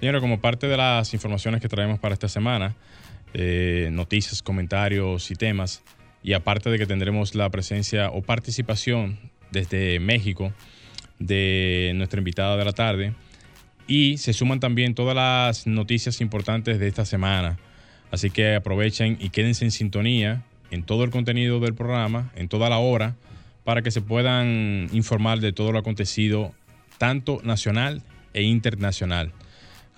Señores, como parte de las informaciones que traemos para esta semana, eh, noticias, comentarios y temas, y aparte de que tendremos la presencia o participación desde México de nuestra invitada de la tarde, y se suman también todas las noticias importantes de esta semana. Así que aprovechen y quédense en sintonía en todo el contenido del programa, en toda la hora, para que se puedan informar de todo lo acontecido, tanto nacional e internacional.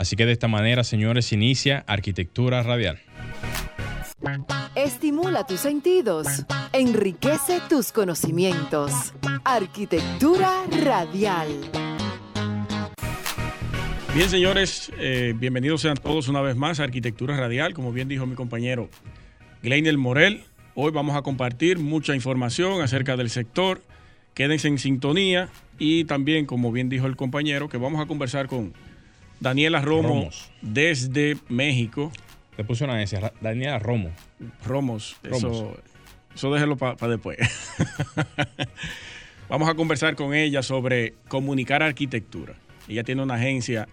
Así que de esta manera, señores, inicia Arquitectura Radial. Estimula tus sentidos, enriquece tus conocimientos. Arquitectura Radial. Bien, señores, eh, bienvenidos sean todos una vez más a Arquitectura Radial. Como bien dijo mi compañero Gleiner Morel, hoy vamos a compartir mucha información acerca del sector. Quédense en sintonía y también, como bien dijo el compañero, que vamos a conversar con Daniela Romo Romos. desde México. Le puse una S, Daniela Romo. Romos, Romos. eso, eso déjelo para después. Vamos a conversar con ella sobre comunicar arquitectura. Ella tiene una agencia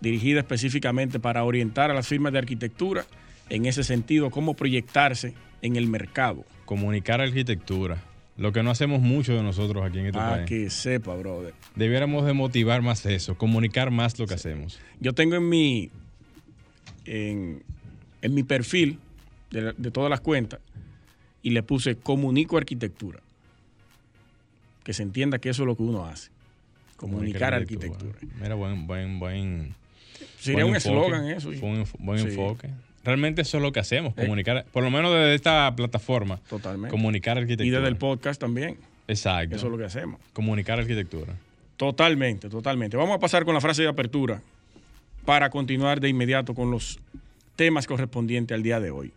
dirigida específicamente para orientar a las firmas de arquitectura en ese sentido, cómo proyectarse en el mercado. Comunicar arquitectura. Lo que no hacemos mucho de nosotros aquí en este Para país. que sepa, brother. Debiéramos de motivar más eso, comunicar más lo que hacemos. Yo tengo en mi, en, en mi perfil de, de todas las cuentas y le puse comunico arquitectura. Que se entienda que eso es lo que uno hace. Comunicar arquitectura. Mira, buen, buen, buen. Sería buen un eslogan eso. Fue un buen Sí. enfoque. Realmente eso es lo que hacemos, Eh. comunicar, por lo menos desde esta plataforma, Totalmente. comunicar arquitectura. Y desde el podcast también. Exacto. Eso es lo que hacemos. Comunicar arquitectura. Totalmente, totalmente. Vamos a pasar con la frase de apertura para continuar de inmediato con los temas correspondientes al día de hoy.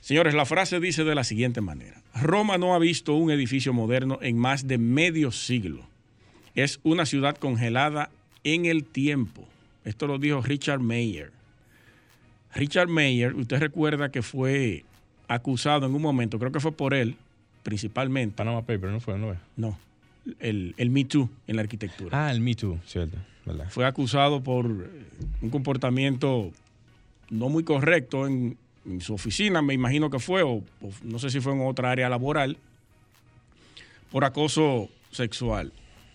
Señores, la frase dice de la siguiente manera. Roma no ha visto un edificio moderno en más de medio siglo. Es una ciudad congelada en el tiempo. Esto lo dijo Richard Mayer. Richard Mayer, usted recuerda que fue acusado en un momento, creo que fue por él, principalmente. Panama Paper, ¿no fue? ¿No? No, el, el Me Too en la arquitectura. Ah, el Me Too, cierto. ¿verdad? Fue acusado por eh, un comportamiento no muy correcto en, en su oficina, me imagino que fue, o, o no sé si fue en otra área laboral, por acoso sexual.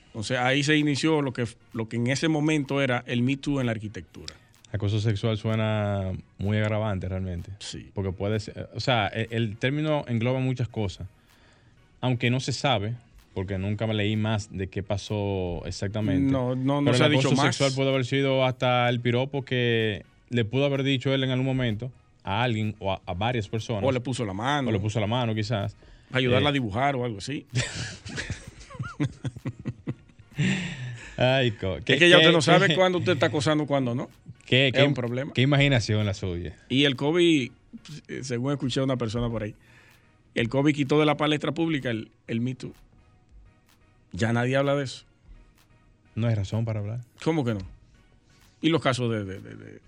Entonces ahí se inició lo que, lo que en ese momento era el Me Too en la arquitectura. Acoso sexual suena muy agravante realmente. Sí. Porque puede ser, o sea, e- el, término engloba muchas cosas. Aunque no se sabe, porque nunca me leí más de qué pasó exactamente. No, no, no Pero se ha el dicho acoso más. sexual puede haber sido hasta el piropo que le pudo haber dicho él en algún momento a alguien o a, a varias personas. O le puso la mano, o le puso la mano quizás. ayudarla Eh, a dibujar o algo así. Ay, co- es que ya usted no sabe cuándo usted está acosando, cuándo no. Qué- qué- un problema. Qué imaginación la suya. Y el COVID, eh, según escuché a una persona por ahí, el COVID quitó de la palestra pública el, el Me Too. Ya nadie habla de eso. No hay razón para hablar. ¿Cómo que no? Y los casos de, de- de-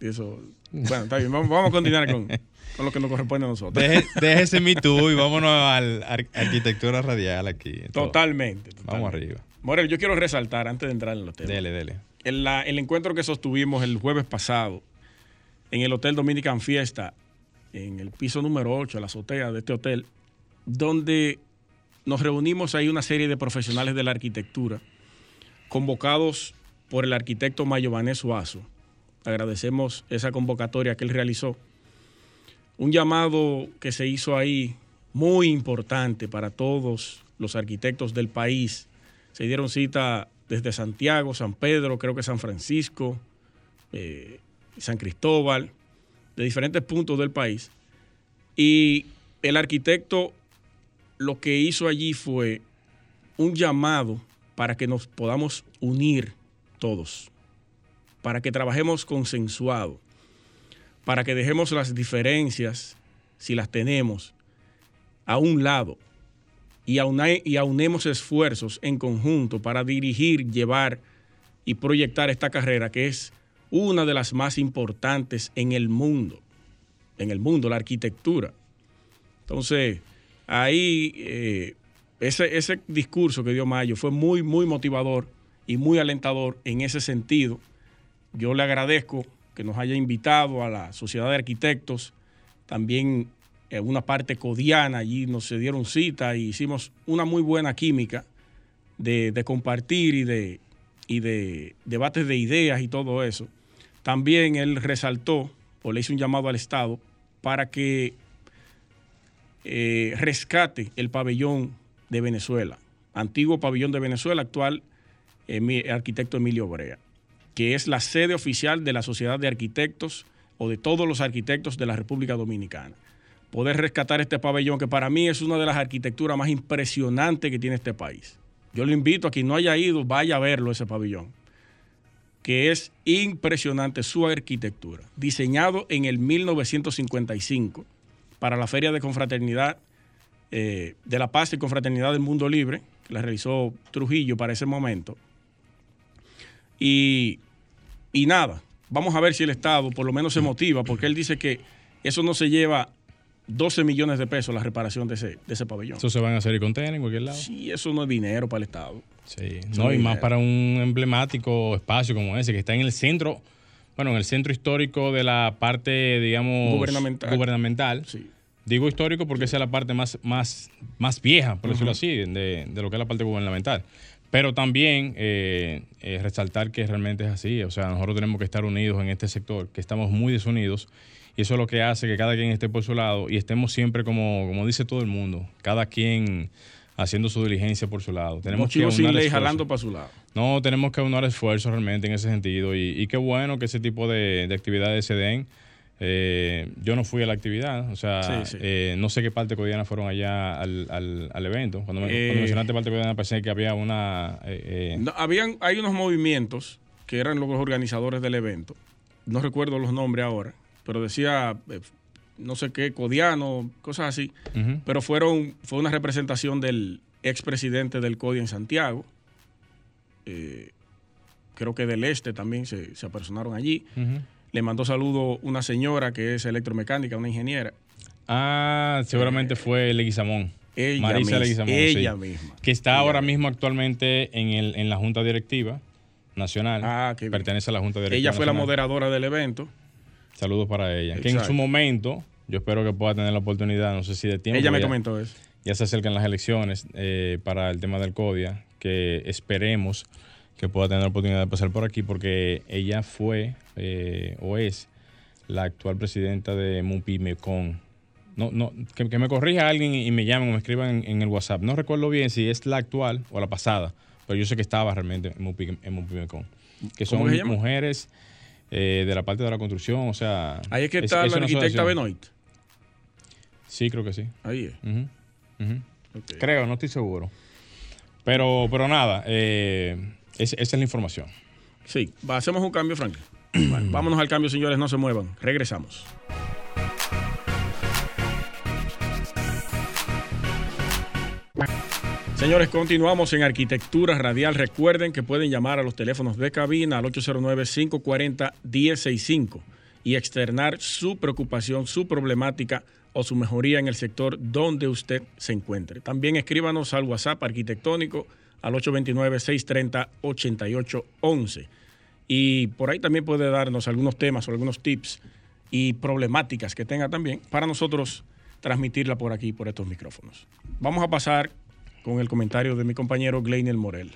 eso. Bueno, está bien, vamos, vamos a continuar con, con lo que nos corresponde a nosotros. Deje, déjese mi tú y vámonos a la arquitectura radial aquí. Totalmente, totalmente. Vamos arriba. Morel, yo quiero resaltar antes de entrar en los temas. Dele, dele. El encuentro que sostuvimos el jueves pasado en el Hotel Dominican Fiesta, en el piso número 8, la azotea de este hotel, donde nos reunimos ahí una serie de profesionales de la arquitectura, convocados por el arquitecto Mayo Vanés Suazo. Agradecemos esa convocatoria que él realizó. Un llamado que se hizo ahí muy importante para todos los arquitectos del país. Se dieron cita desde Santiago, San Pedro, creo que San Francisco, eh, San Cristóbal, de diferentes puntos del país. Y el arquitecto lo que hizo allí fue un llamado para que nos podamos unir todos, para que trabajemos consensuado, para que dejemos las diferencias, si las tenemos, a un lado y, y aunemos esfuerzos en conjunto para dirigir, llevar y proyectar esta carrera que es una de las más importantes en el mundo, en el mundo, la arquitectura. Entonces, ahí eh, ese, ese discurso que dio Mayo fue muy, muy motivador y muy alentador en ese sentido. Yo le agradezco que nos haya invitado a la Sociedad de Arquitectos, también en una parte codiana, allí nos dieron cita y hicimos una muy buena química de, compartir y de, y de debates de ideas y todo eso. También él resaltó o le hizo un llamado al Estado para que eh, rescate el pabellón de Venezuela, antiguo pabellón de Venezuela, actual eh, arquitecto Emilio Brea, que es la sede oficial de la Sociedad de Arquitectos o de todos los arquitectos de la República Dominicana. Poder rescatar este pabellón, que para mí es una de las arquitecturas más impresionantes que tiene este país. Yo le invito a quien no haya ido, vaya a verlo ese pabellón, que es impresionante su arquitectura, diseñado en el 1955 para la Feria de Confraternidad eh, de la Paz y Confraternidad del Mundo Libre, que la realizó Trujillo para ese momento. Y, y nada, vamos a ver si el Estado por lo menos se motiva, porque él dice que eso no se lleva 12 millones de pesos la reparación de ese, de ese pabellón. Eso se van a hacer y contener en cualquier lado. Sí, eso no es dinero para el Estado. Sí, no, y más para un emblemático espacio como ese, que está en el centro, bueno, en el centro histórico de la parte, digamos, gubernamental. gubernamental. Sí. Digo histórico porque esa es la parte más, más, más vieja, por decirlo así, de, lo que es la parte gubernamental. Pero también eh, eh, resaltar que realmente es así. O sea, nosotros tenemos que estar unidos en este sector, que estamos muy desunidos. Y eso es lo que hace que cada quien esté por su lado y estemos siempre, como, como dice todo el mundo, cada quien haciendo su diligencia por su lado. Tenemos que sin ley jalando para su lado. No, tenemos que aunar esfuerzos realmente en ese sentido. Y, qué bueno que ese tipo de, de actividades se den eh, yo no fui a la actividad, o sea, eh, no sé qué parte codiana fueron allá al, al, evento. Cuando, me, eh, mencionaste parte codiana pensé que había una... habían, hay unos movimientos que eran los organizadores del evento, no recuerdo los nombres ahora, pero decía no sé qué, codiano, cosas así, pero fueron, fue una representación del expresidente del CODI en Santiago, creo que del este también se, se apersonaron allí. Le mandó saludo una señora que es electromecánica, una ingeniera. Ah, seguramente fue Leguizamón. Ella Marisa Leguizamón. Ella misma. Que está ahora mismo actualmente en, el, en la Junta Directiva Nacional. Ah, que Pertenece a la Junta Directiva Ella fue la moderadora del evento. Saludos para ella. Que en su momento, yo espero que pueda tener la oportunidad, no sé si de tiempo. Ella me comentó eso. Ya se acercan las elecciones eh, para el tema del CODIA, que esperemos que pueda tener la oportunidad de pasar por aquí, porque ella fue eh, o es la actual presidenta de Mupimecon. No, no, que, me corrija alguien y me llamen o me escriban en, el WhatsApp. No recuerdo bien si es la actual o la pasada, pero yo sé que estaba realmente en, Mupimecon. Que son mujeres eh, de la parte de la construcción, o sea... Ahí es que está la arquitecta Benoit. Sí, creo que sí. Ahí es. Creo, no estoy seguro. Pero, pero nada, eh, esa es la información. Sí, hacemos un cambio, Frank. vámonos al cambio, señores, no se muevan. Regresamos. Señores, continuamos en Arquitectura Radial. Recuerden que pueden llamar a los teléfonos de cabina al 809-540-1065 y externar su preocupación, su problemática o su mejoría en el sector donde usted se encuentre. También escríbanos al WhatsApp arquitectónico al 829-630-8811. Y por ahí también puede darnos algunos temas o algunos tips y problemáticas que tenga también para nosotros transmitirla por aquí, por estos micrófonos. Vamos a pasar con el comentario de mi compañero Gleinel Morel.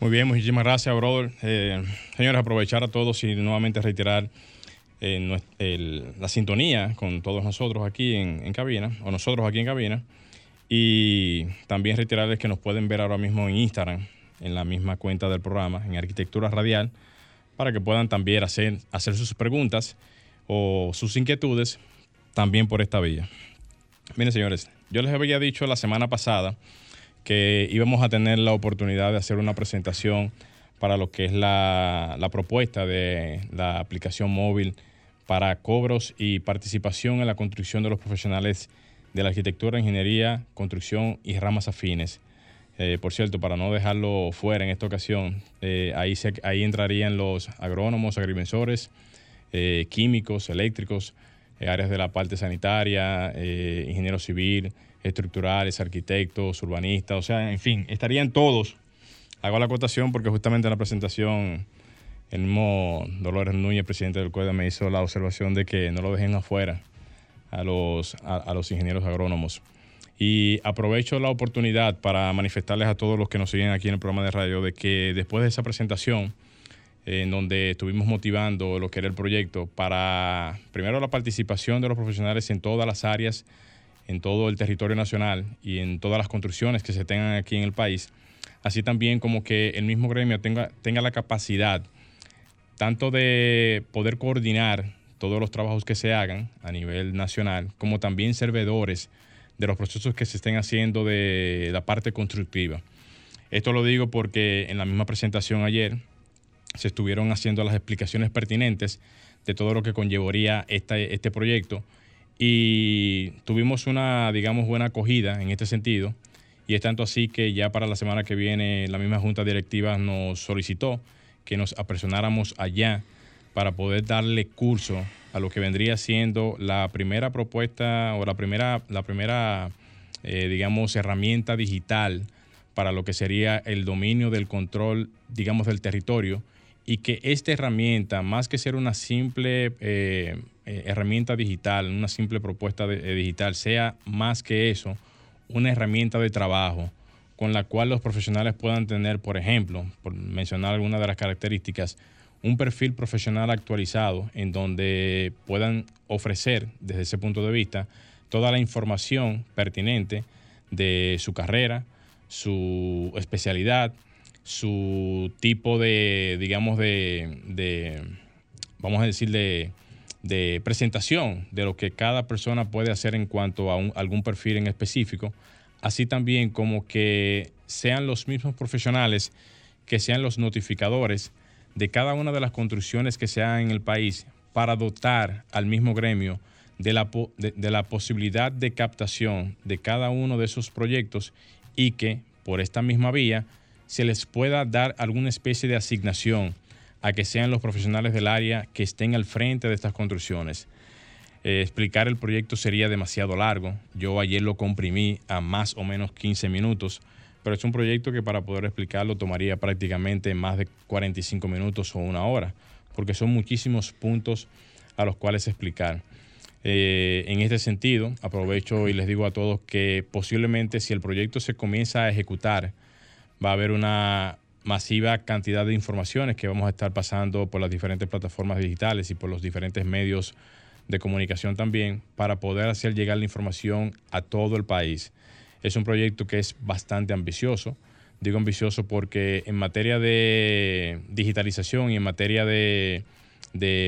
Muy bien, muchísimas gracias, brother. Eh, señores, aprovechar a todos y nuevamente reiterar eh, la sintonía con todos nosotros aquí en, en cabina, o nosotros aquí en cabina. Y también reiterarles que nos pueden ver ahora mismo en Instagram, en la misma cuenta del programa, en Arquitectura Radial, para que puedan también hacer, hacer sus preguntas o sus inquietudes también por esta vía. Miren, señores, yo les había dicho la semana pasada que íbamos a tener la oportunidad de hacer una presentación para lo que es la, la propuesta de la aplicación móvil para cobros y participación en la construcción de los profesionales de la arquitectura, ingeniería, construcción y ramas afines. Eh, por cierto, para no dejarlo fuera en esta ocasión, eh, ahí, ahí entrarían los agrónomos, agrimensores, eh, químicos, eléctricos, áreas de la parte sanitaria, ingenieros civil, estructurales, arquitectos, urbanistas, o sea, en fin, estarían todos. Hago la acotación porque justamente en la presentación el mismo Dolores Núñez, presidente del CUEDA, me hizo la observación de que no lo dejen afuera a los, a, los ingenieros agrónomos. Y aprovecho la oportunidad para manifestarles a todos los que nos siguen aquí en el programa de radio de que después de esa presentación, en donde estuvimos motivando lo que era el proyecto para, primero, la participación de los profesionales en todas las áreas, en todo el territorio nacional y en todas las construcciones que se tengan aquí en el país, así también como que el mismo gremio tenga, tenga la capacidad tanto de poder coordinar todos los trabajos que se hagan a nivel nacional, como también servidores de los procesos que se estén haciendo de la parte constructiva. Esto lo digo porque en la misma presentación ayer se estuvieron haciendo las explicaciones pertinentes de todo lo que conllevaría este proyecto. Y tuvimos una, digamos, buena acogida en este sentido. Y es tanto así que ya para la semana que viene la misma Junta Directiva nos solicitó que nos apresionáramos allá para poder darle curso a lo que vendría siendo la primera propuesta o la primera, la primera eh, digamos, herramienta digital para lo que sería el dominio del control, digamos, del territorio y que esta herramienta, más que ser una simple eh, eh, herramienta digital, una simple propuesta digital, sea más que eso, una herramienta de trabajo con la cual los profesionales puedan tener, por ejemplo, por mencionar algunas de las características, un perfil profesional actualizado en donde puedan ofrecer desde ese punto de vista toda la información pertinente de su carrera, su especialidad, su tipo de, digamos, de, vamos a decir, de, presentación de lo que cada persona puede hacer en cuanto a algún perfil en específico así también como que sean los mismos profesionales que sean los notificadores de cada una de las construcciones que se hagan en el país para dotar al mismo gremio de la, de, la posibilidad de captación de cada uno de esos proyectos y que por esta misma vía se les pueda dar alguna especie de asignación a que sean los profesionales del área que estén al frente de estas construcciones. Eh, explicar el proyecto sería demasiado largo. Yo ayer lo comprimí a más o menos 15 minutos, pero es un proyecto que para poder explicarlo tomaría prácticamente más de 45 minutos o una hora, porque son muchísimos puntos a los cuales explicar. Eh, en este sentido, aprovecho y les digo a todos que posiblemente si el proyecto se comienza a ejecutar, va a haber una masiva cantidad de informaciones que vamos a estar pasando por las diferentes plataformas digitales y por los diferentes medios de comunicación también para poder hacer llegar la información a todo el país. Es un proyecto que es bastante ambicioso. Digo ambicioso porque en materia de digitalización y en materia de,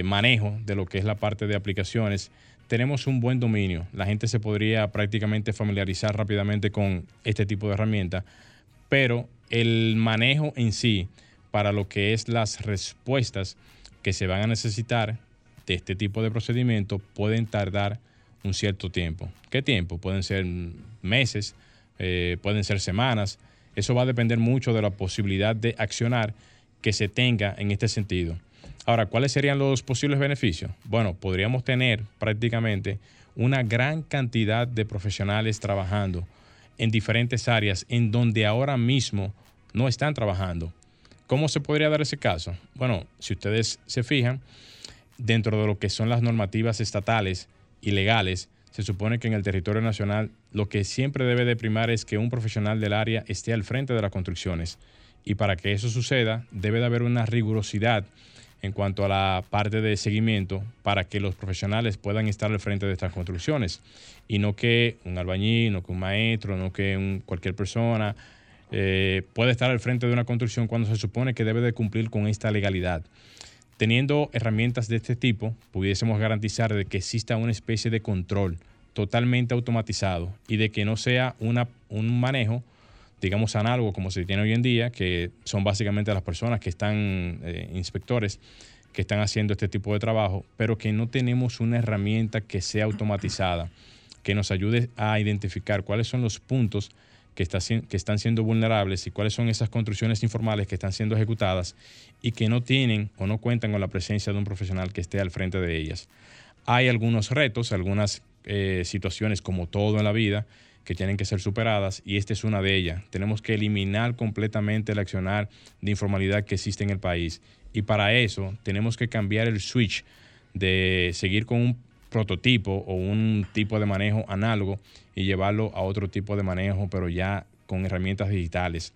manejo de lo que es la parte de aplicaciones, tenemos un buen dominio. La gente se podría prácticamente familiarizar rápidamente con este tipo de herramientas, pero el manejo en sí para lo que es las respuestas que se van a necesitar de este tipo de procedimientos pueden tardar un cierto tiempo. ¿Qué tiempo? Pueden ser meses, eh, pueden ser semanas. Eso va a depender mucho de la posibilidad de accionar que se tenga en este sentido. Ahora, ¿cuáles serían los posibles beneficios? Bueno, podríamos tener prácticamente una gran cantidad de profesionales trabajando en diferentes áreas en donde ahora mismo no están trabajando. ¿Cómo se podría dar ese caso? Bueno, si ustedes se fijan, dentro de lo que son las normativas estatales y legales, se supone que en el territorio nacional lo que siempre debe de primar es que un profesional del área esté al frente de las construcciones. Y para que eso suceda, debe de haber una rigurosidad en cuanto a la parte de seguimiento para que los profesionales puedan estar al frente de estas construcciones. Y no que un albañil, no que un maestro, no que cualquier persona eh, pueda estar al frente de una construcción cuando se supone que debe de cumplir con esta legalidad. Teniendo herramientas de este tipo, pudiésemos garantizar de que exista una especie de control totalmente automatizado y de que no sea una, un manejo, digamos, análogo como se tiene hoy en día, que son básicamente las personas que están, eh, inspectores, que están haciendo este tipo de trabajo, pero que no tenemos una herramienta que sea automatizada, que nos ayude a identificar cuáles son los puntos que, que están siendo vulnerables y cuáles son esas construcciones informales que están siendo ejecutadas y que no tienen o no cuentan con la presencia de un profesional que esté al frente de ellas. Hay algunos retos, algunas eh, situaciones como todo en la vida que tienen que ser superadas y esta es una de ellas. Tenemos que eliminar completamente el accionar de informalidad que existe en el país y para eso tenemos que cambiar el switch de seguir con un prototipo o un tipo de manejo análogo y llevarlo a otro tipo de manejo, pero ya con herramientas digitales,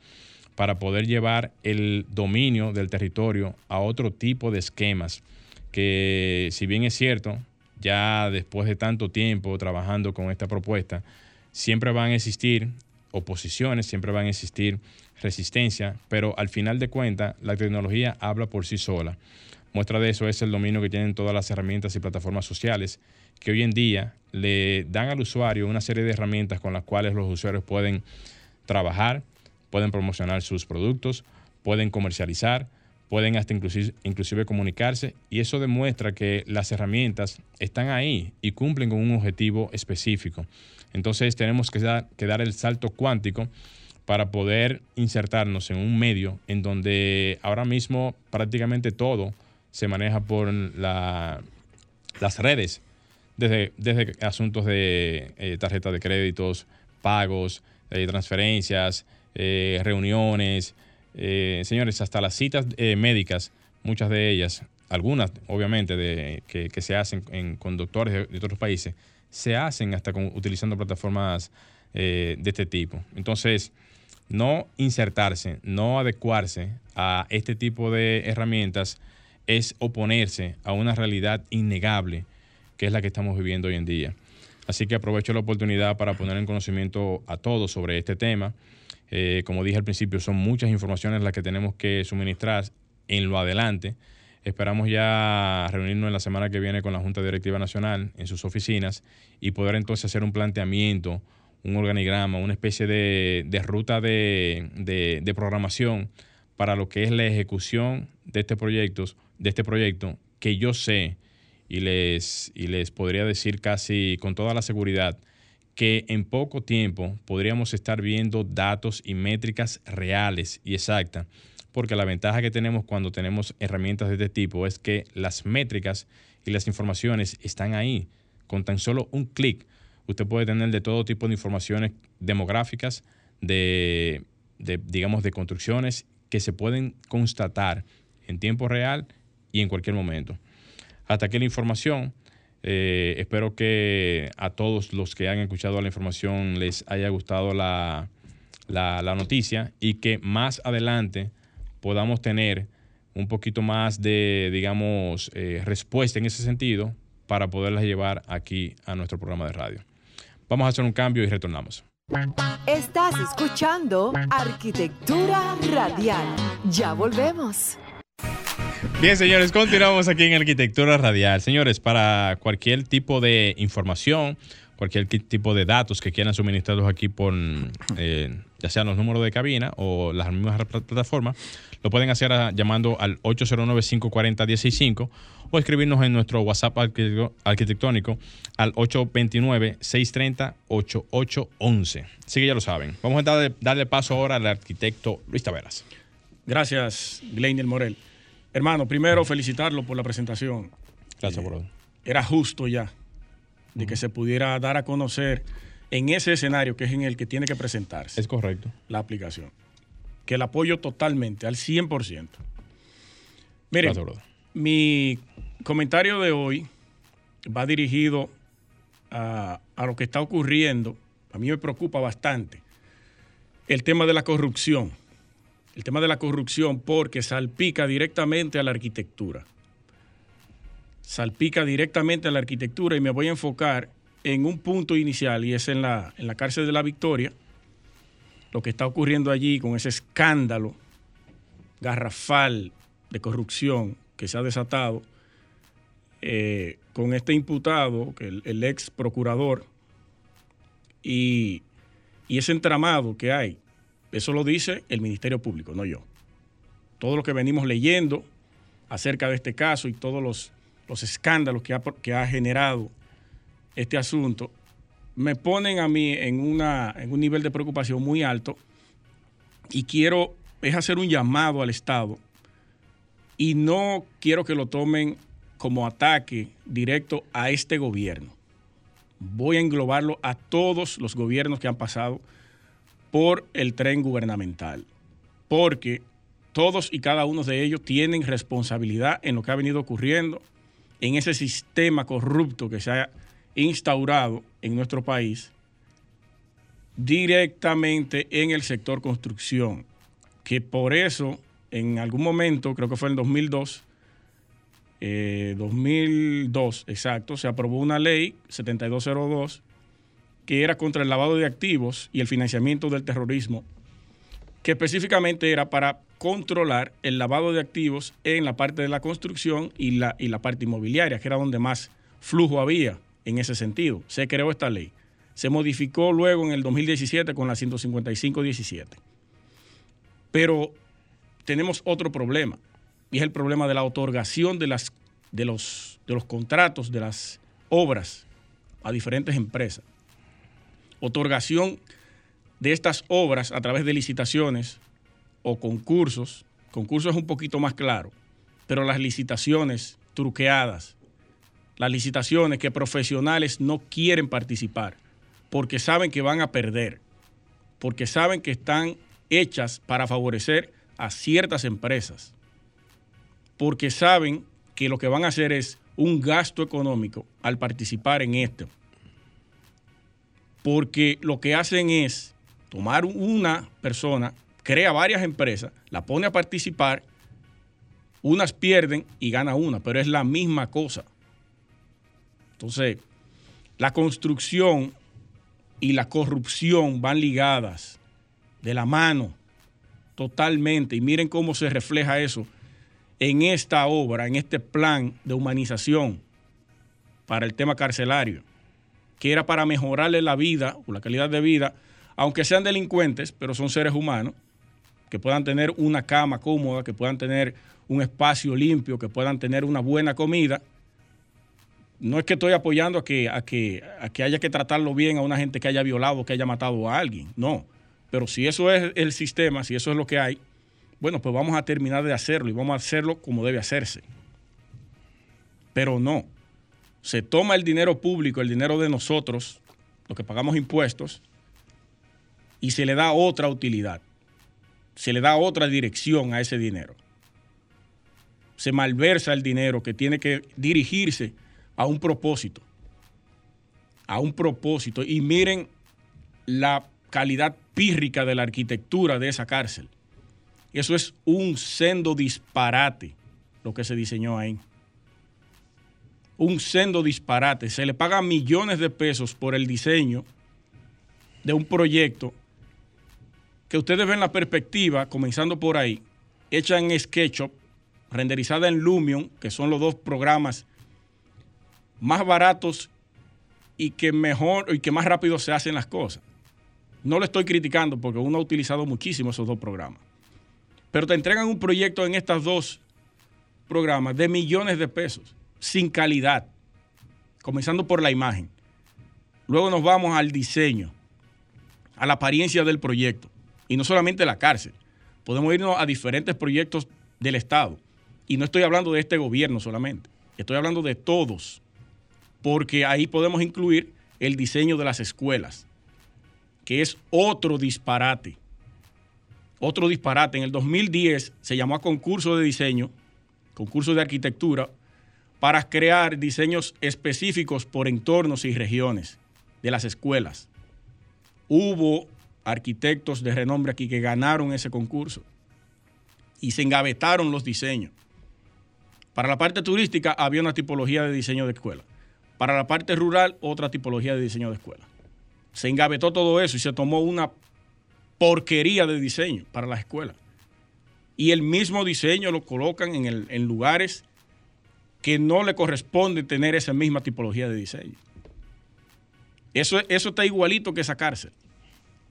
para poder llevar el dominio del territorio a otro tipo de esquemas, que si bien es cierto, ya después de tanto tiempo trabajando con esta propuesta, siempre van a existir oposiciones, siempre van a existir resistencia, pero al final de cuentas la tecnología habla por sí sola. Muestra de eso es el dominio que tienen todas las herramientas y plataformas sociales que hoy en día le dan al usuario una serie de herramientas con las cuales los usuarios pueden trabajar, pueden promocionar sus productos, pueden comercializar, pueden hasta inclusive, inclusive, comunicarse y eso demuestra que las herramientas están ahí y cumplen con un objetivo específico. Entonces tenemos que dar, que dar el salto cuántico para poder insertarnos en un medio en donde ahora mismo prácticamente todo se maneja por las redes, desde, desde asuntos de eh, tarjetas de créditos, pagos, eh, transferencias, eh, reuniones, señores, hasta las citas médicas, muchas de ellas, algunas obviamente que, se hacen en conductores de otros países, se hacen hasta con, utilizando plataformas eh, de este tipo. Entonces, no insertarse, no adecuarse a este tipo de herramientas es oponerse a una realidad innegable que es la que estamos viviendo hoy en día. Así que aprovecho la oportunidad para poner en conocimiento a todos sobre este tema. Eh, como dije al principio, son muchas informaciones las que tenemos que suministrar en lo adelante. Esperamos ya reunirnos en la semana que viene con la Junta Directiva Nacional en sus oficinas y poder entonces hacer un planteamiento, un organigrama, una especie de, ruta de, programación para lo que es la ejecución de este proyecto, de este proyecto que yo sé y les, y les podría decir casi con toda la seguridad que en poco tiempo podríamos estar viendo datos y métricas reales y exactas porque la ventaja que tenemos cuando tenemos herramientas de este tipo es que las métricas y las informaciones están ahí. Con tan solo un clic, usted puede tener de todo tipo de informaciones demográficas, de, digamos, de construcciones que se pueden constatar en tiempo real y en cualquier momento. Hasta aquí la información. Eh, espero que a todos los que han escuchado la información les haya gustado la, la noticia y que más adelante podamos tener un poquito más de, digamos, eh, respuesta en ese sentido para poderlas llevar aquí a nuestro programa de radio. Vamos a hacer un cambio y retornamos. Estás escuchando Arquitectura Radial. Ya volvemos. Bien, señores, continuamos aquí en Arquitectura Radial. Señores, para cualquier tipo de información, cualquier tipo de datos que quieran suministrados aquí por, eh, ya sean los números de cabina o las mismas plataformas, lo pueden hacer llamando al 809-540-165 o escribirnos en nuestro WhatsApp arquitectónico al 829-630-8811. Así que ya lo saben. Vamos a darle, paso ahora al arquitecto Luis Taveras. Gracias, Gleiner Morel. Hermano, primero felicitarlo por la presentación. Gracias, eh, Era justo ya de que se pudiera dar a conocer en ese escenario que es en el que tiene que presentarse. Es correcto. La aplicación que el apoyo totalmente, al 100%. Miren, mi comentario de hoy va dirigido a, a, lo que está ocurriendo. A mí me preocupa bastante el tema de la corrupción. El tema de la corrupción porque salpica directamente a la arquitectura. Salpica directamente a la arquitectura y me voy a enfocar en un punto inicial y es en la, en la cárcel de la Victoria, lo que está ocurriendo allí con ese escándalo garrafal de corrupción que se ha desatado eh, con este imputado, que el, ex procurador, y, y ese entramado que hay. Eso lo dice el Ministerio Público, no yo. Todo lo que venimos leyendo acerca de este caso y todos los, los escándalos que ha, que ha generado este asunto, me ponen a mí en, una, en un nivel de preocupación muy alto y quiero es hacer un llamado al Estado y no quiero que lo tomen como ataque directo a este gobierno. Voy a englobarlo a todos los gobiernos que han pasado por el tren gubernamental, porque todos y cada uno de ellos tienen responsabilidad en lo que ha venido ocurriendo, en ese sistema corrupto que se ha instaurado en nuestro país directamente en el sector construcción, que por eso en algún momento, creo que fue en 2002, 2002 eh, exacto, se aprobó una ley 7202 que era contra el lavado de activos y el financiamiento del terrorismo, que específicamente era para controlar el lavado de activos en la parte de la construcción y la, y la parte inmobiliaria, que era donde más flujo había en ese sentido. Se creó esta ley. Se modificó luego en el 2017 con la 155-17. Pero tenemos otro problema, y es el problema de la otorgación de, las, de, los, de los contratos, de las obras a diferentes empresas. Otorgación de estas obras a través de licitaciones o concursos. Concursos es un poquito más claro, pero las licitaciones truqueadas, las licitaciones que profesionales no quieren participar porque saben que van a perder, porque saben que están hechas para favorecer a ciertas empresas, porque saben que lo que van a hacer es un gasto económico al participar en esto. Porque lo que hacen es tomar una persona, crea varias empresas, la pone a participar, unas pierden y gana una, pero es la misma cosa. Entonces, la construcción y la corrupción van ligadas de la mano totalmente. Y miren cómo se refleja eso en esta obra, en este plan de humanización para el tema carcelario, que era para mejorarle la vida o la calidad de vida, aunque sean delincuentes, pero son seres humanos, que puedan tener una cama cómoda, que puedan tener un espacio limpio, que puedan tener una buena comida no es que estoy apoyando a que, a, que, a que haya que tratarlo bien a una gente que haya violado, que haya matado a alguien. No. Pero si eso es el sistema, si eso es lo que hay, bueno, pues vamos a terminar de hacerlo y vamos a hacerlo como debe hacerse. Pero no. Se toma el dinero público, el dinero de nosotros, lo que pagamos impuestos, y se le da otra utilidad. Se le da otra dirección a ese dinero. Se malversa el dinero que tiene que dirigirse a un propósito. A un propósito. Y miren la calidad pírrica de la arquitectura de esa cárcel. Eso es un sendo disparate lo que se diseñó ahí. Un sendo disparate. Se le paga millones de pesos por el diseño de un proyecto que ustedes ven la perspectiva, comenzando por ahí, hecha en SketchUp, renderizada en Lumion, que son los dos programas más baratos y que mejor y que más rápido se hacen las cosas. No lo estoy criticando porque uno ha utilizado muchísimo esos dos programas. Pero te entregan un proyecto en estos dos programas de millones de pesos, sin calidad, comenzando por la imagen. Luego nos vamos al diseño, a la apariencia del proyecto. Y no solamente la cárcel. Podemos irnos a diferentes proyectos del Estado. Y no estoy hablando de este gobierno solamente. Estoy hablando de todos porque ahí podemos incluir el diseño de las escuelas, que es otro disparate. Otro disparate. En el 2010 se llamó a concurso de diseño, concurso de arquitectura, para crear diseños específicos por entornos y regiones de las escuelas. Hubo arquitectos de renombre aquí que ganaron ese concurso y se engavetaron los diseños. Para la parte turística había una tipología de diseño de escuela. Para la parte rural, otra tipología de diseño de escuela. Se engavetó todo eso y se tomó una porquería de diseño para las escuelas. Y el mismo diseño lo colocan en, lugares que no le corresponde tener esa misma tipología de diseño. Eso, eso está igualito que esa cárcel.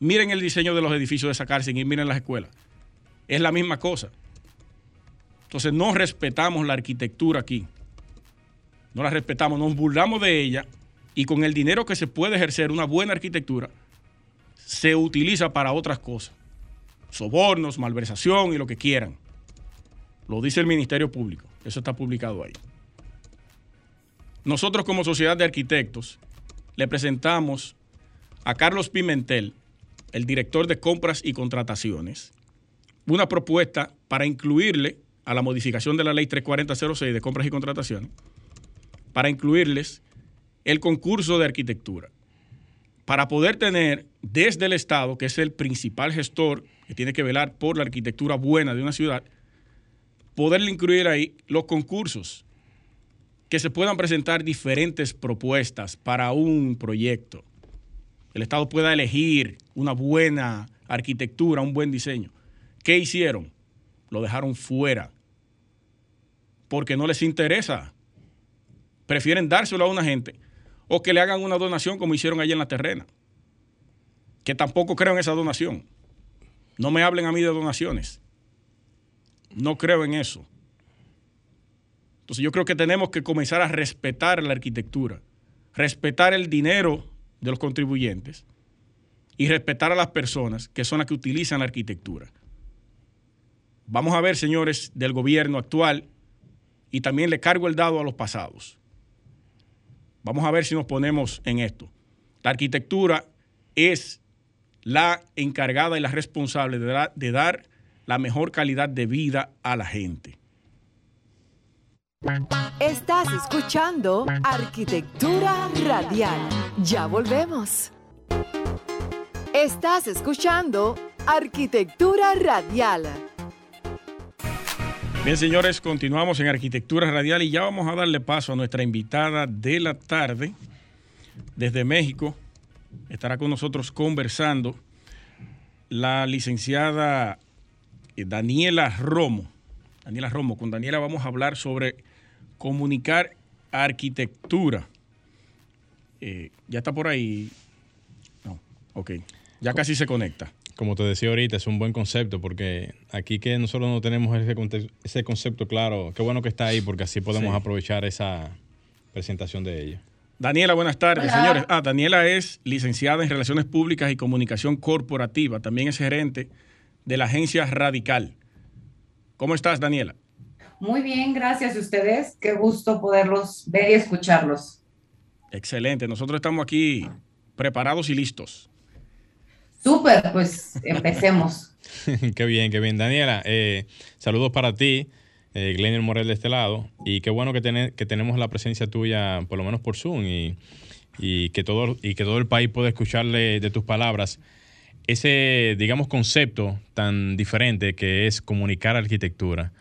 Miren el diseño de los edificios de esa cárcel y miren las escuelas. Es la misma cosa. Entonces no respetamos la arquitectura aquí. No la respetamos, nos burlamos de ella y con el dinero que se puede ejercer una buena arquitectura, se utiliza para otras cosas. Sobornos, malversación y lo que quieran. Lo dice el Ministerio Público. Eso está publicado ahí. Nosotros como Sociedad de Arquitectos le presentamos a Carlos Pimentel, el director de compras y contrataciones, una propuesta para incluirle a la modificación de la ley 34006 de compras y contrataciones, para incluirles el concurso de arquitectura, para poder tener desde el Estado, que es el principal gestor que tiene que velar por la arquitectura buena de una ciudad, poderle incluir ahí los concursos, que se puedan presentar diferentes propuestas para un proyecto. El Estado pueda elegir una buena arquitectura, un buen diseño. ¿Qué hicieron? Lo dejaron fuera. Porque no les interesa. Prefieren dárselo a una gente o que le hagan una donación como hicieron allá en la terrena. Que tampoco creo en esa donación. No me hablen a mí de donaciones. No creo en eso. Entonces yo creo que tenemos que comenzar a respetar la arquitectura, respetar el dinero de los contribuyentes y respetar a las personas que son las que utilizan la arquitectura. Vamos a ver, señores del gobierno actual, y también le cargo el dado a los pasados. Vamos a ver si nos ponemos en esto. La arquitectura es la encargada y la responsable de, de dar la mejor calidad de vida a la gente. Estás escuchando Arquitectura Radial. Ya volvemos. Estás escuchando Arquitectura Radial. Bien, señores, continuamos en Arquitectura Radial y ya vamos a darle paso a nuestra invitada de la tarde desde México. Estará con nosotros conversando la licenciada Daniela Romo. Daniela Romo, con Daniela vamos a hablar sobre comunicar arquitectura. Eh, ya está por ahí. No, ok. Ya casi se conecta. Como te decía ahorita, es un buen concepto porque aquí que nosotros no tenemos ese, ese concepto claro, qué bueno que está ahí porque así podemos aprovechar esa presentación de ella. Daniela, buenas tardes, señores. Ah, Daniela es licenciada en Relaciones Públicas y Comunicación Corporativa. También es gerente de la agencia Radical. ¿Cómo estás, Daniela? Muy bien, gracias a ustedes. Qué gusto poderlos ver y escucharlos. Excelente. Nosotros estamos aquí preparados y listos. Súper, pues empecemos. qué bien, qué bien. Daniela, eh, saludos para ti, eh, Glenn Morel de este lado. Y qué bueno que, que tenemos la presencia tuya, por lo menos por Zoom, y, y, que todo, y que todo el país pueda escucharle de tus palabras ese, digamos, concepto tan diferente que es comunicar arquitectura.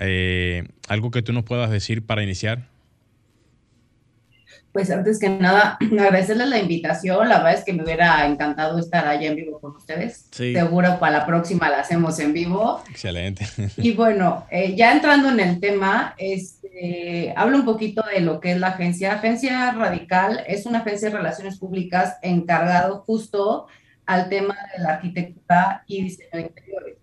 Eh, ¿Algo que tú nos puedas decir para iniciar? Pues antes que nada, agradecerles la invitación. La verdad es que me hubiera encantado estar allá en vivo con ustedes. Seguro para la próxima la hacemos en vivo. Excelente. Y bueno, eh, ya entrando en el tema, este, hablo un poquito de lo que es la agencia. Agencia Radical es una agencia de relaciones públicas encargado justo al tema de la arquitectura y diseño de interiores.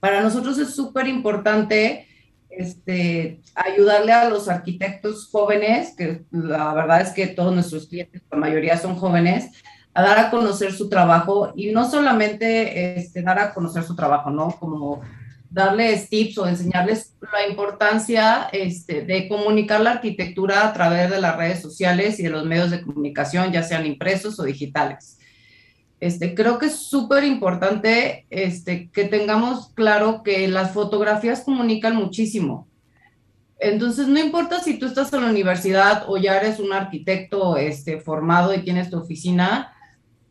Para nosotros es súper importante este, ayudarle a los arquitectos jóvenes, que la verdad es que todos nuestros clientes, la mayoría son jóvenes, a dar a conocer su trabajo y no solamente este, dar a conocer su trabajo, ¿no? Como darles tips o enseñarles la importancia este, de comunicar la arquitectura a través de las redes sociales y de los medios de comunicación, ya sean impresos o digitales. Este, creo que es súper importante este, que tengamos claro que las fotografías comunican muchísimo. Entonces, no importa si tú estás en la universidad o ya eres un arquitecto este, formado y tienes tu oficina,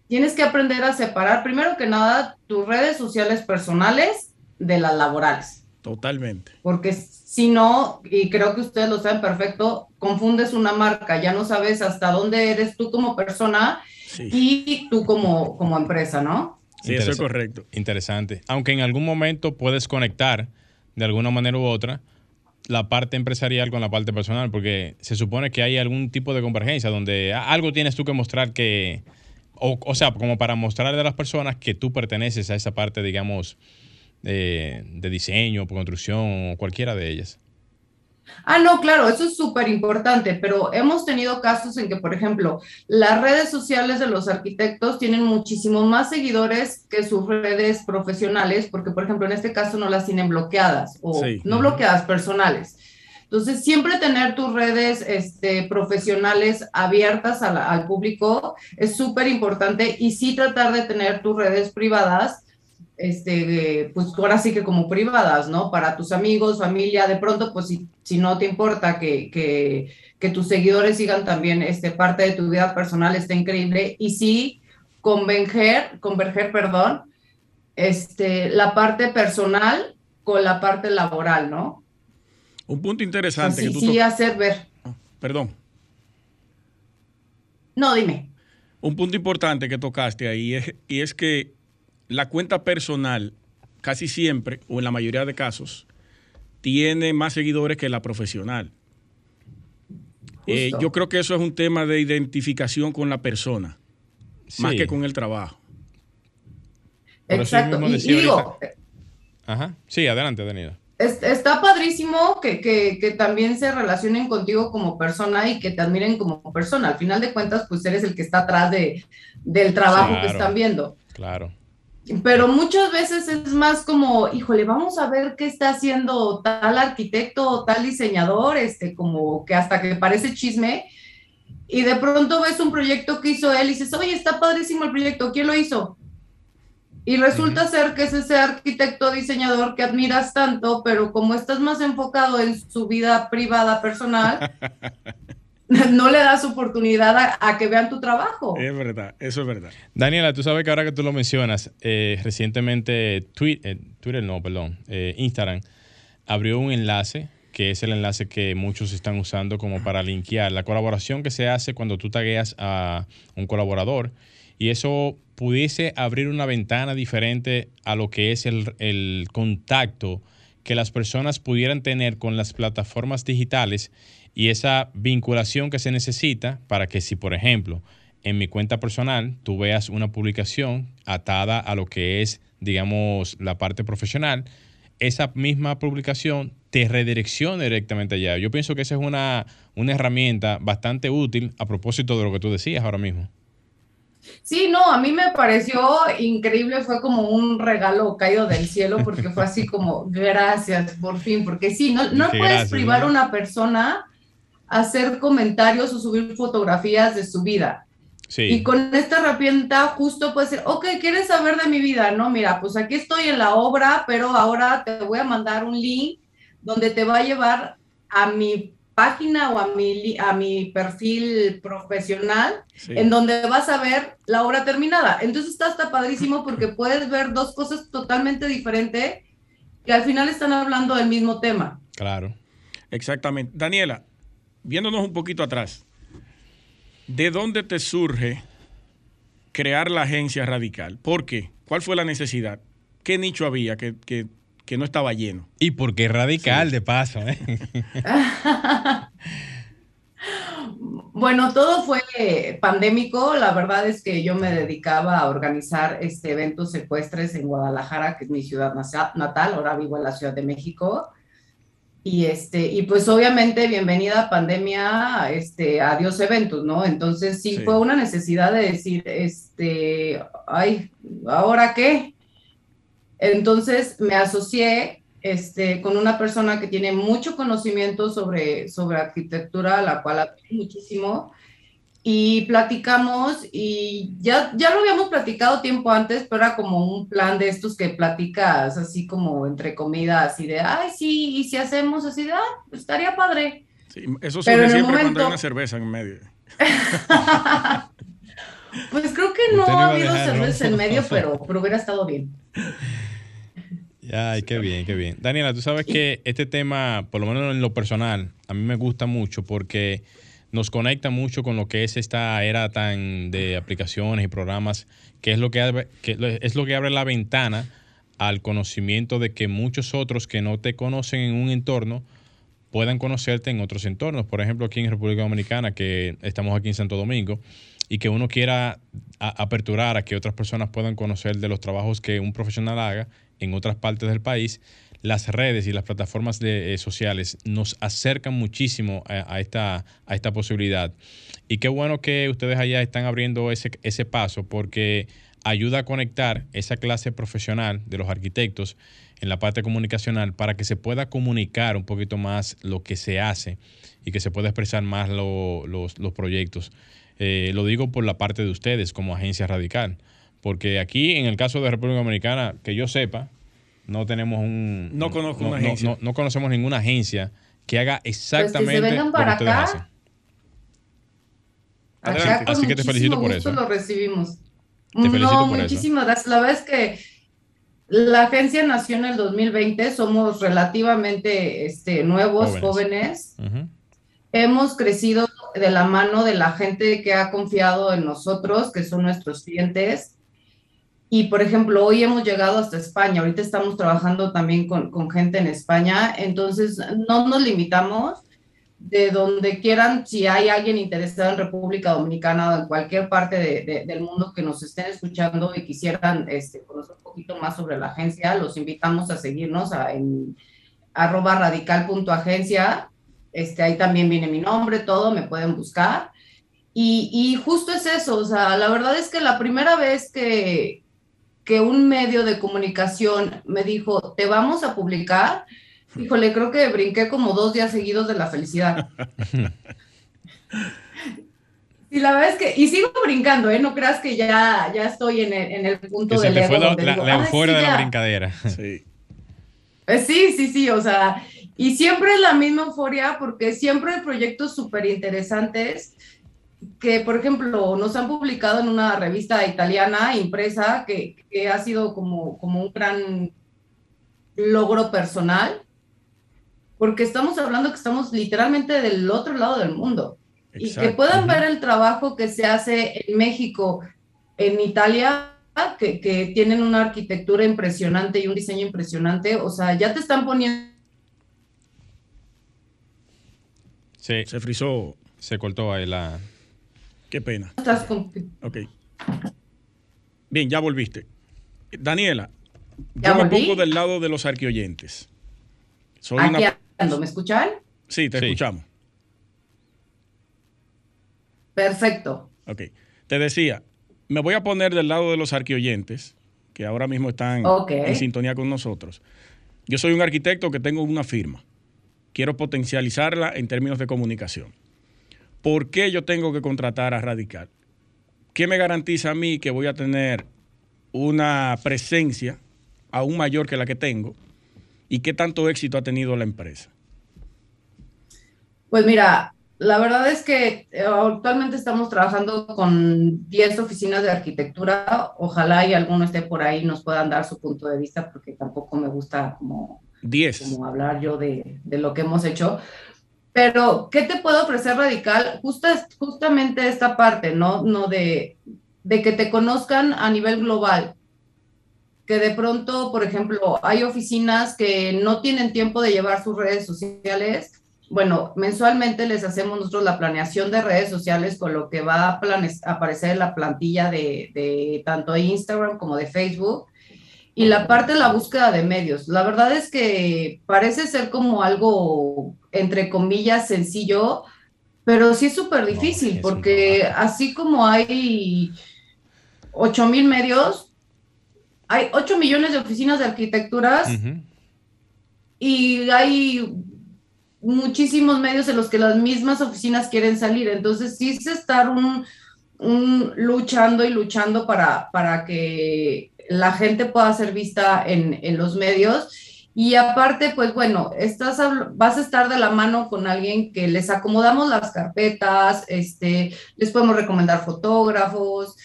tienes que aprender a separar, primero que nada, tus redes sociales personales de las laborales. Totalmente. Porque si no, y creo que ustedes lo saben perfecto, confundes una marca, ya no sabes hasta dónde eres tú como persona y tú como, como empresa, ¿no? Sí, eso es correcto. Interesante. Aunque en algún momento puedes conectar de alguna manera u otra la parte empresarial con la parte personal, porque se supone que hay algún tipo de convergencia donde algo tienes tú que mostrar que, o, o sea, como para mostrarle a las personas que tú perteneces a esa parte, digamos, eh, de diseño, construcción o cualquiera de ellas. Ah, no, claro, eso es súper importante, pero hemos tenido casos en que, por ejemplo, las redes sociales de los arquitectos tienen muchísimo más seguidores que sus redes profesionales, porque, por ejemplo, en este caso no las tienen bloqueadas o no bloqueadas personales. Entonces, siempre tener tus redes este, profesionales abiertas al público es súper importante y sí tratar de tener tus redes privadas este, pues ahora sí que como privadas, ¿no? Para tus amigos, familia, de pronto, pues si, si no te importa que, que, que, tus seguidores sigan también este, parte de tu vida personal, está increíble. Y sí, converger, converger, perdón, este, la parte personal con la parte laboral, ¿no? Un punto interesante. que tú sí hacer ver. Ah, perdón. No, dime. Un punto importante que tocaste ahí es, y es que la cuenta personal casi siempre, o en la mayoría de casos, tiene más seguidores que la profesional. Eh, yo creo que eso es un tema de identificación con la persona, más que con el trabajo. Exacto. Y, digo, Ajá. Sí, adelante, Daniela. está padrísimo que, que, también se relacionen contigo como persona y que te admiren como persona. Al final de cuentas, pues eres el que está atrás de, del trabajo que están viendo. Claro. Pero muchas veces es más como, híjole, vamos a ver qué está haciendo tal arquitecto o tal diseñador, este, como que hasta que parece chisme. Y de pronto ves un proyecto que hizo él y dices, oye, está padrísimo el proyecto, ¿quién lo hizo? Y resulta ser que es ese arquitecto diseñador que admiras tanto, pero como estás más enfocado en su vida privada, personal, no le das oportunidad a, que vean tu trabajo. Es verdad, eso es verdad. Daniela, tú sabes que ahora que tú lo mencionas, eh, recientemente Twitter, eh, Twitter, no, perdón, eh, Instagram abrió un enlace que es el enlace que muchos están usando como para linkear la colaboración que se hace cuando tú tagueas a un colaborador y eso pudiese abrir una ventana diferente a lo que es el, el contacto que las personas pudieran tener con las plataformas digitales y esa vinculación que se necesita para que si, por ejemplo, en mi cuenta personal tú veas una publicación atada a lo que es, digamos, la parte profesional, esa misma publicación te redirecciona directamente allá. Yo pienso que esa es una, una herramienta bastante útil a propósito de lo que tú decías ahora mismo. Sí, no, a mí me pareció increíble, fue como un regalo caído del cielo, porque fue así como, gracias, por fin, porque sí, no, no puedes privar a una persona hacer comentarios o subir fotografías de su vida. Y con esta herramienta justo puede ser, ok, ¿quieres saber de mi vida? No, mira, pues aquí estoy en la obra, pero ahora te voy a mandar un link donde te va a llevar a mi página o a mi, a mi perfil profesional, en donde vas a ver la obra terminada. Entonces está hasta padrísimo porque puedes ver dos cosas totalmente diferentes que al final están hablando del mismo tema. Claro. Exactamente. Daniela, viéndonos un poquito atrás, ¿de dónde te surge crear la agencia radical? ¿Por qué? ¿Cuál fue la necesidad? ¿Qué nicho había que, no estaba lleno? Y por qué radical, de paso. ¿eh? bueno, todo fue pandémico. La verdad es que yo me dedicaba a organizar este, eventos secuestres en Guadalajara, que es mi ciudad natal. Ahora vivo en la Ciudad de México. Y, este, y pues obviamente, bienvenida pandemia, este, adiós eventos, ¿no? Entonces sí, fue una necesidad de decir, este, ay, ¿ahora qué? Entonces me asocié este, con una persona que tiene mucho conocimiento sobre, sobre arquitectura, la cual admiro muchísimo, y platicamos y ya, ya lo habíamos platicado tiempo antes, pero era como un plan de estos que platicas así como entre comidas, así de, ay, sí, y si hacemos así de, ah, estaría padre. Sí, eso suele siempre cuando hay una cerveza en medio. pues creo que no ha habido cerveza en medio, pero, pero hubiera estado bien. Ay, qué bien, qué bien. Daniela, tú sabes que este tema, por lo menos en lo personal, a mí me gusta mucho porque nos conecta mucho con lo que es esta era tan de aplicaciones y programas, que es lo que, abre, es lo que abre la ventana al conocimiento de que muchos otros que no te conocen en un entorno puedan conocerte en otros entornos. Por ejemplo, aquí en República Dominicana, que estamos aquí en Santo Domingo, y que uno quiera aperturar a que otras personas puedan conocer de los trabajos que un profesional haga, en otras partes del país, las redes y las plataformas de, eh, sociales nos acercan muchísimo a, esta, a esta posibilidad. Y qué bueno que ustedes allá están abriendo ese, ese paso porque ayuda a conectar esa clase profesional de los arquitectos en la parte comunicacional para que se pueda comunicar un poquito más lo que se hace y que se pueda expresar más los, los, proyectos. Eh, lo digo por la parte de ustedes como agencia radical, porque aquí en el caso de República Dominicana, que yo sepa, no tenemos un... No conozco una agencia. No, conocemos ninguna agencia que haga exactamente pues si se para acá, Así que te felicito por eso. lo recibimos. no, muchísimas gracias. La verdad es que la agencia nació en el 2020, somos relativamente este, nuevos, jóvenes. Hemos crecido de la mano de la gente que ha confiado en nosotros, que son nuestros clientes. Y, por ejemplo, hoy hemos llegado hasta España, ahorita estamos trabajando también con, con gente en España, entonces no nos limitamos de donde quieran, si hay alguien interesado en República Dominicana o en cualquier parte de, del mundo que nos estén escuchando y quisieran este, conocer un poquito más sobre la agencia, los invitamos a seguirnos en arroba radical.agencia. Este, ahí también viene mi nombre, todo, me pueden buscar. Y, y, justo es eso, o sea, la verdad es que la primera vez que, que un medio de comunicación me dijo, te vamos a publicar, Híjole, creo que brinqué como dos días seguidos de la felicidad. Y la verdad es que, y sigo brincando, ¿eh? No creas que ya, ya estoy en el, en el punto de la, la euforia de la brincadera. Sí. Eh, sí, sí, sí, o sea, y siempre es la misma euforia porque siempre hay proyectos súper interesantes que, por ejemplo, nos han publicado en una revista italiana impresa que, que ha sido como, como un gran logro personal porque estamos hablando que estamos literalmente del otro lado del mundo. Y que puedan ver el trabajo que se hace en México, en Italia, que, que, tienen una arquitectura impresionante y un diseño impresionante, o sea, ya te están poniendo... Sí. Se frizó. Se cortó ahí la... Qué pena. Estás con... Ok. Bien, ya volviste. Daniela, yo me pongo del lado de los arqueoyentes. Soy una ¿Me escuchan? Sí, te escuchamos. Perfecto. Ok. Te decía, me voy a poner del lado de los arqueoyentes, que ahora mismo están en sintonía con nosotros. Yo soy un arquitecto que tengo una firma. Quiero potencializarla en términos de comunicación. ¿Por qué yo tengo que contratar a Radical? ¿Qué me garantiza a mí que voy a tener una presencia aún mayor que la que tengo y qué tanto éxito ha tenido la empresa? Pues mira, la verdad es que eh, actualmente estamos trabajando con 10 oficinas de arquitectura. Ojalá y alguno esté por ahí nos puedan dar su punto de vista, porque tampoco me gusta como, 10. como hablar yo de, de, lo que hemos hecho. Pero, ¿qué te puedo ofrecer radical? Justa, justamente esta parte, ¿no? no de, de que te conozcan a nivel global que de pronto, por ejemplo, hay oficinas que no tienen tiempo de llevar sus redes sociales. Bueno, mensualmente les hacemos nosotros la planeación de redes sociales con lo que va a, aparecer en la plantilla de, de tanto Instagram como de Facebook. Y la parte de la búsqueda de medios. La verdad es que parece ser como algo, entre comillas, sencillo, pero sí es súper difícil, porque así como hay 8 mil medios, hay 8 millones de oficinas de arquitecturas y hay muchísimos medios en los que las mismas oficinas quieren salir. Entonces, sí es estar un, luchando y luchando para, para que la gente pueda ser vista en, en los medios. Y aparte, pues bueno, estás, vas a estar de la mano con alguien que les acomodamos las carpetas, este, les podemos recomendar fotógrafos,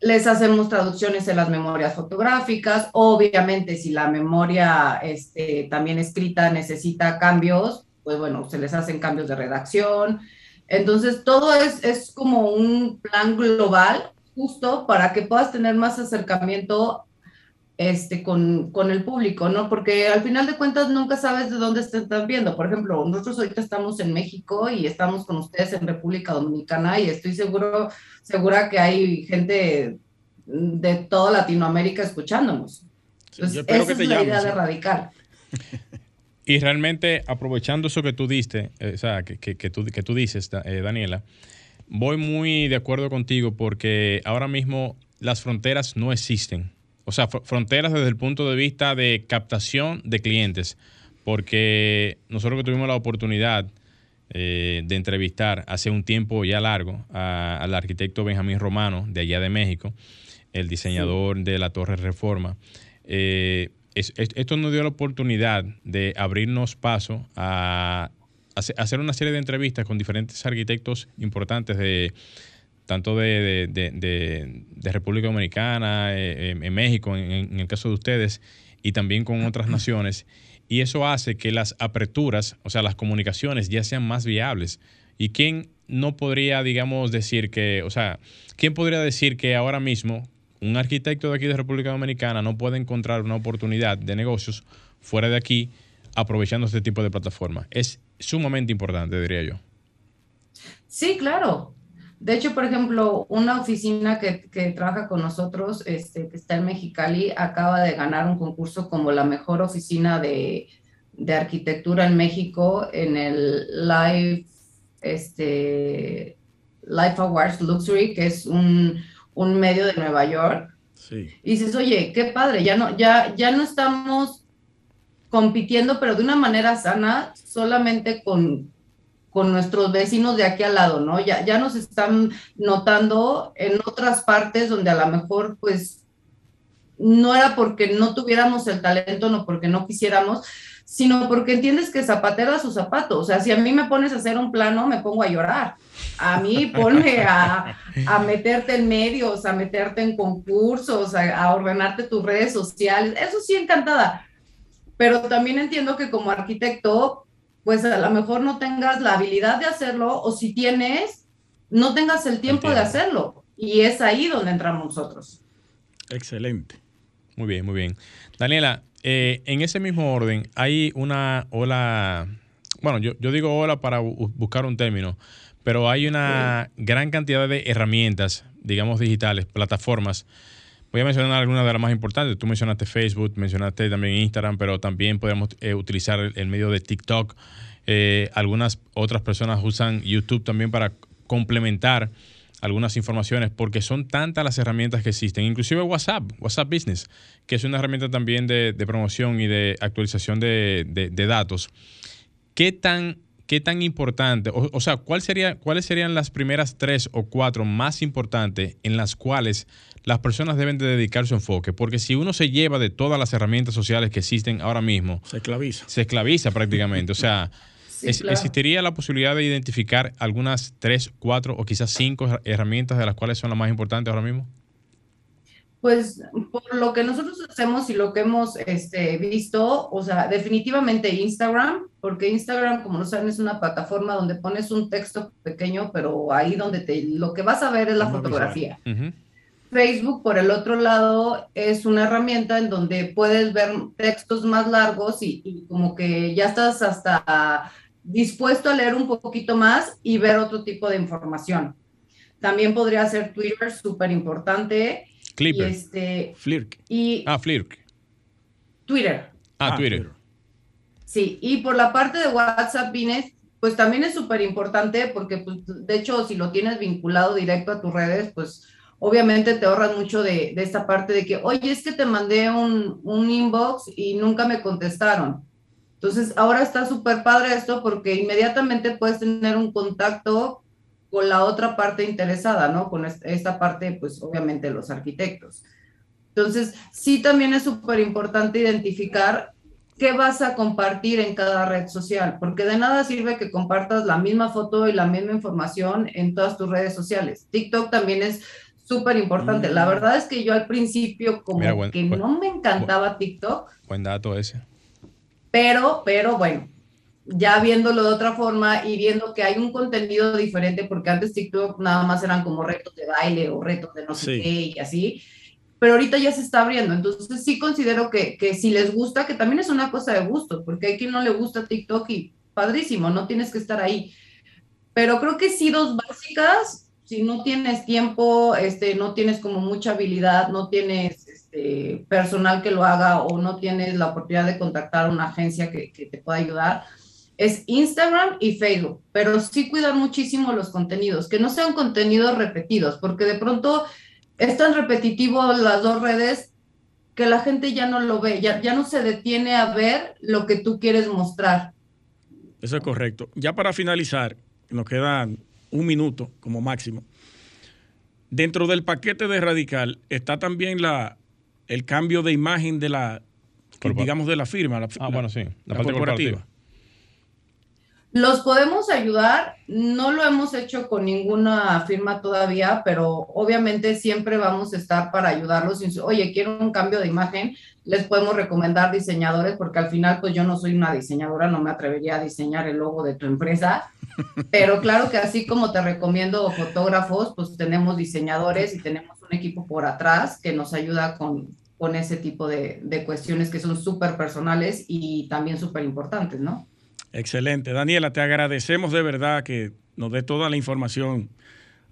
les hacemos traducciones en las memorias fotográficas. Obviamente, si la memoria este, también escrita necesita cambios, pues bueno, se les hacen cambios de redacción. Entonces, todo es, es como un plan global justo para que puedas tener más acercamiento este, con, con, el público, ¿no? Porque al final de cuentas nunca sabes de dónde están viendo. Por ejemplo, nosotros ahorita estamos en México y estamos con ustedes en República Dominicana y estoy seguro, segura que hay gente de toda Latinoamérica escuchándonos. Entonces, esa es la idea de radical. Y realmente, aprovechando eso que tú diste, eh, o sea, que, que, tú, que tú dices, eh, Daniela, voy muy de acuerdo contigo porque ahora mismo las fronteras no existen. O sea, fronteras desde el punto de vista de captación de clientes. Porque nosotros que tuvimos la oportunidad eh, de entrevistar hace un tiempo ya largo al arquitecto Benjamín Romano de allá de México, el diseñador de la Torre Reforma. Eh, esto nos dio la oportunidad de abrirnos paso a, hacer una serie de entrevistas con diferentes arquitectos importantes de tanto de, República Dominicana, eh, en México, en, el caso de ustedes, y también con otras naciones. Y eso hace que las aperturas, o sea, las comunicaciones ya sean más viables. ¿Y quién no podría, digamos, decir que, o sea, quién podría decir que ahora mismo un arquitecto de aquí de República Dominicana no puede encontrar una oportunidad de negocios fuera de aquí aprovechando este tipo de plataforma. Es sumamente importante, diría yo. Sí, claro. De hecho, por ejemplo, una oficina que, trabaja con nosotros, este, que está en Mexicali, acaba de ganar un concurso como la mejor oficina de, arquitectura en México en el Life, este, Life Awards Luxury, que es un, un medio de Nueva York. Sí. Y dices, oye, qué padre, ya no, ya, ya no estamos compitiendo, pero de una manera sana, solamente con, con nuestros vecinos de aquí al lado, ¿no? Ya, ya nos están notando en otras partes donde a lo mejor, pues, no era porque no tuviéramos el talento, no porque no quisiéramos, sino porque entiendes que zapatero a su zapato. O sea, si a mí me pones a hacer un plano, me pongo a llorar. A mí ponme a, meterte en medios, a meterte en concursos, a, ordenarte tus redes sociales. Eso sí, encantada. Pero también entiendo que como arquitecto, pues a lo mejor no tengas la habilidad de hacerlo o si tienes, no tengas el tiempo de hacerlo. Y es ahí donde entramos nosotros. Excelente. Muy bien, muy bien. Daniela, eh, en ese mismo orden, hay una ola, bueno, yo, digo ola para buscar un término, pero hay una gran cantidad de herramientas, digamos digitales, plataformas. Voy a mencionar algunas de las más importantes. Tú mencionaste Facebook, mencionaste también Instagram, pero también podemos eh, utilizar el, medio de TikTok. Eh, algunas otras personas usan YouTube también para complementar algunas informaciones porque son tantas las herramientas que existen, inclusive WhatsApp, WhatsApp Business, que es una herramienta también de, promoción y de actualización de, datos. ¿Qué tan, qué tan importante, o, sea, ¿cuál sería, cuáles serían las primeras tres o cuatro más importantes en las cuales las personas deben de dedicar su enfoque? Porque si uno se lleva de todas las herramientas sociales que existen ahora mismo, se esclaviza. Se esclaviza prácticamente, o sea... ¿Existiría la posibilidad de identificar algunas tres, cuatro o quizás cinco herramientas de las cuales son las más importantes ahora mismo? Pues por lo que nosotros hacemos y lo que hemos este, visto, o sea, definitivamente Instagram, porque Instagram, como no saben, es una plataforma donde pones un texto pequeño, pero ahí donde te, lo que vas a ver es la fotografía. Facebook, por el otro lado, es una herramienta en donde puedes ver textos más largos y, y como que ya estás hasta dispuesto a leer un poquito más y ver otro tipo de información. También podría ser Twitter, súper importante. Clipper. Y este, Flirk. Y ah, Flirk. Twitter. Ah, ah Twitter. Sí, y por la parte de WhatsApp, Vines, pues también es súper importante porque, pues, de hecho, si lo tienes vinculado directo a tus redes, pues obviamente te ahorras mucho de, de esta parte de que, oye, es que te mandé un, un inbox y nunca me contestaron. Entonces, ahora está súper padre esto porque inmediatamente puedes tener un contacto con la otra parte interesada, ¿no? Con esta parte, pues obviamente los arquitectos. Entonces, sí también es súper importante identificar qué vas a compartir en cada red social, porque de nada sirve que compartas la misma foto y la misma información en todas tus redes sociales. TikTok también es súper importante. La mm. verdad es que yo al principio como que no me encantaba TikTok. Buen dato ese. Pero, pero bueno, ya viéndolo de otra forma y viendo que hay un contenido diferente, porque antes TikTok nada más eran como retos de baile o retos de no sé qué y así, pero ahorita ya se está abriendo, entonces sí considero que, que si les gusta, que también es una cosa de gusto, porque hay quien no le gusta TikTok y padrísimo, no tienes que estar ahí, pero creo que sí dos básicas, si no tienes tiempo, este, no tienes como mucha habilidad, no tienes este, personal que lo haga o no tienes la oportunidad de contactar a una agencia que, que te pueda ayudar, es Instagram y Facebook, pero sí cuidar muchísimo los contenidos, que no sean contenidos repetidos, porque de pronto es tan repetitivo las dos redes que la gente ya no lo ve, ya, ya no se detiene a ver lo que tú quieres mostrar. Eso es correcto. Ya para finalizar, nos queda un minuto como máximo. Dentro del paquete de Radical está también la, el cambio de imagen de la, digamos, de la firma, la, ah, bueno, sí, la, parte corporativa. Los podemos ayudar, no lo hemos hecho con ninguna firma todavía, pero obviamente siempre vamos a estar para ayudarlos. Oye, quiero un cambio de imagen, les podemos recomendar diseñadores, porque al final, pues yo no soy una diseñadora, no me atrevería a diseñar el logo de tu empresa, pero claro que así como te recomiendo fotógrafos, pues tenemos diseñadores y tenemos un equipo por atrás que nos ayuda con, con ese tipo de, de cuestiones que son súper personales y también súper importantes, ¿no? Excelente. Daniela, te agradecemos de verdad que nos dé toda la información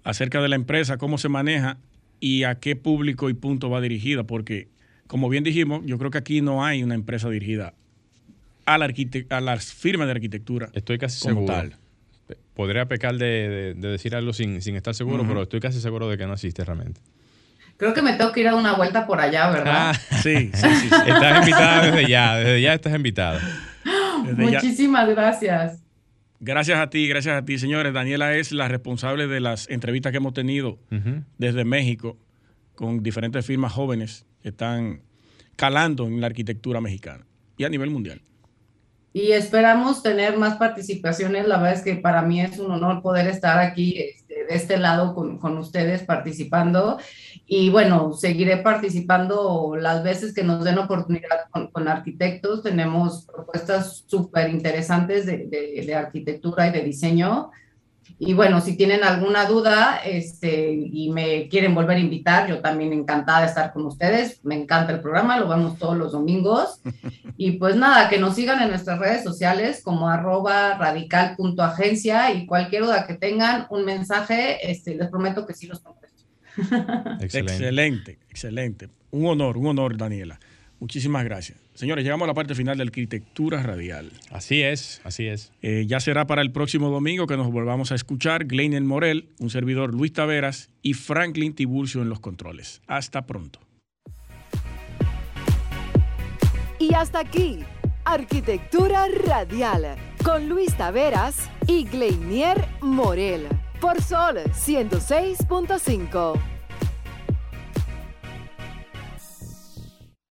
acerca de la empresa, cómo se maneja y a qué público y punto va dirigida, porque como bien dijimos, yo creo que aquí no hay una empresa dirigida a, la a las firmas de arquitectura. Estoy casi seguro. Podría pecar de, decir algo sin, estar seguro, pero estoy casi seguro de que no existe realmente. Creo que me tengo que ir a una vuelta por allá, ¿verdad? Ah, sí, sí, sí, Estás invitada desde ya, desde ya estás invitada. Muchísimas gracias. Gracias a ti, gracias a ti, señores. Daniela es la responsable de las entrevistas que hemos tenido desde México con diferentes firmas jóvenes que están calando en la arquitectura mexicana y a nivel mundial. Y esperamos tener más participaciones. La verdad es que para mí es un honor poder estar aquí este, de este lado con, con ustedes participando y bueno, seguiré participando las veces que nos den oportunidad con, arquitectos. Tenemos propuestas súper interesantes de, de, arquitectura y de diseño. Y bueno, si tienen alguna duda este, y me quieren volver a invitar, yo también encantada de estar con ustedes. Me encanta el programa, lo vemos todos los domingos. Y pues nada, que nos sigan en nuestras redes sociales como arroba radical.agencia y cualquier duda que tengan, un mensaje, este, les prometo que sí los contesto. excelente. excelente, Un honor, un honor, Daniela. Muchísimas gracias. Señores, llegamos a la parte final de Arquitectura Radial. Así es, así es. Eh, ya será para el próximo domingo que nos volvamos a escuchar Gleinen Morel, un servidor Luis Taveras y Franklin Tiburcio en los controles. Hasta pronto. Y hasta aquí, Arquitectura Radial, con Luis Taveras y Gleinier Morel por Sol 106.5.